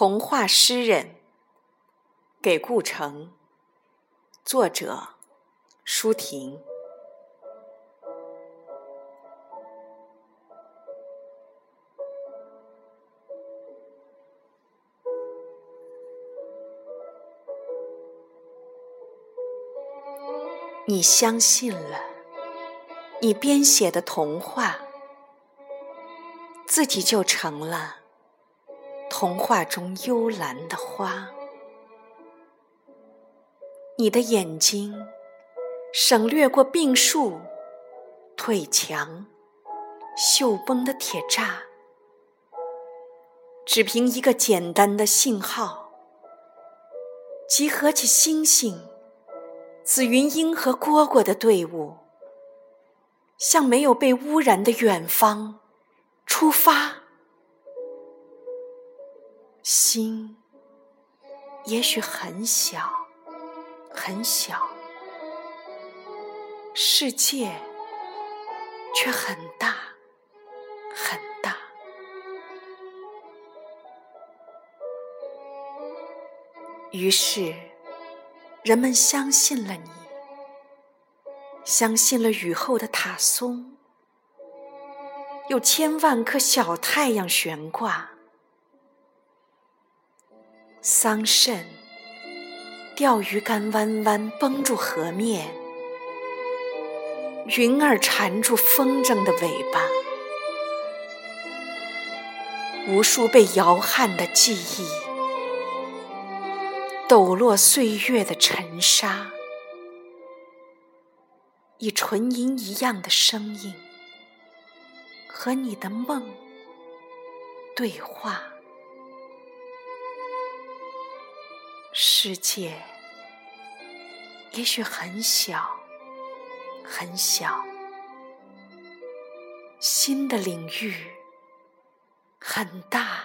童话诗人给顾城，作者舒婷。你相信了，你编写的童话，自己就成了童话中幽兰的花。你的眼睛省略过病树、退墙、锈崩的铁栅，只凭一个简单的信号，集合起星星。紫云英和蝈蝈的队伍，向没有被污染的远方出发。心也许很小，很小，世界却很大，很大。于是。人们相信了你，相信了雨后的塔松，有千万颗小太阳悬挂，桑葚、钓鱼竿弯弯绷住河面，云儿缠住风筝的尾巴，无数被摇撼的记忆。抖落岁月的尘沙，以纯银一样的声音和你的梦对话。世界也许很小，很小，新的领域很大，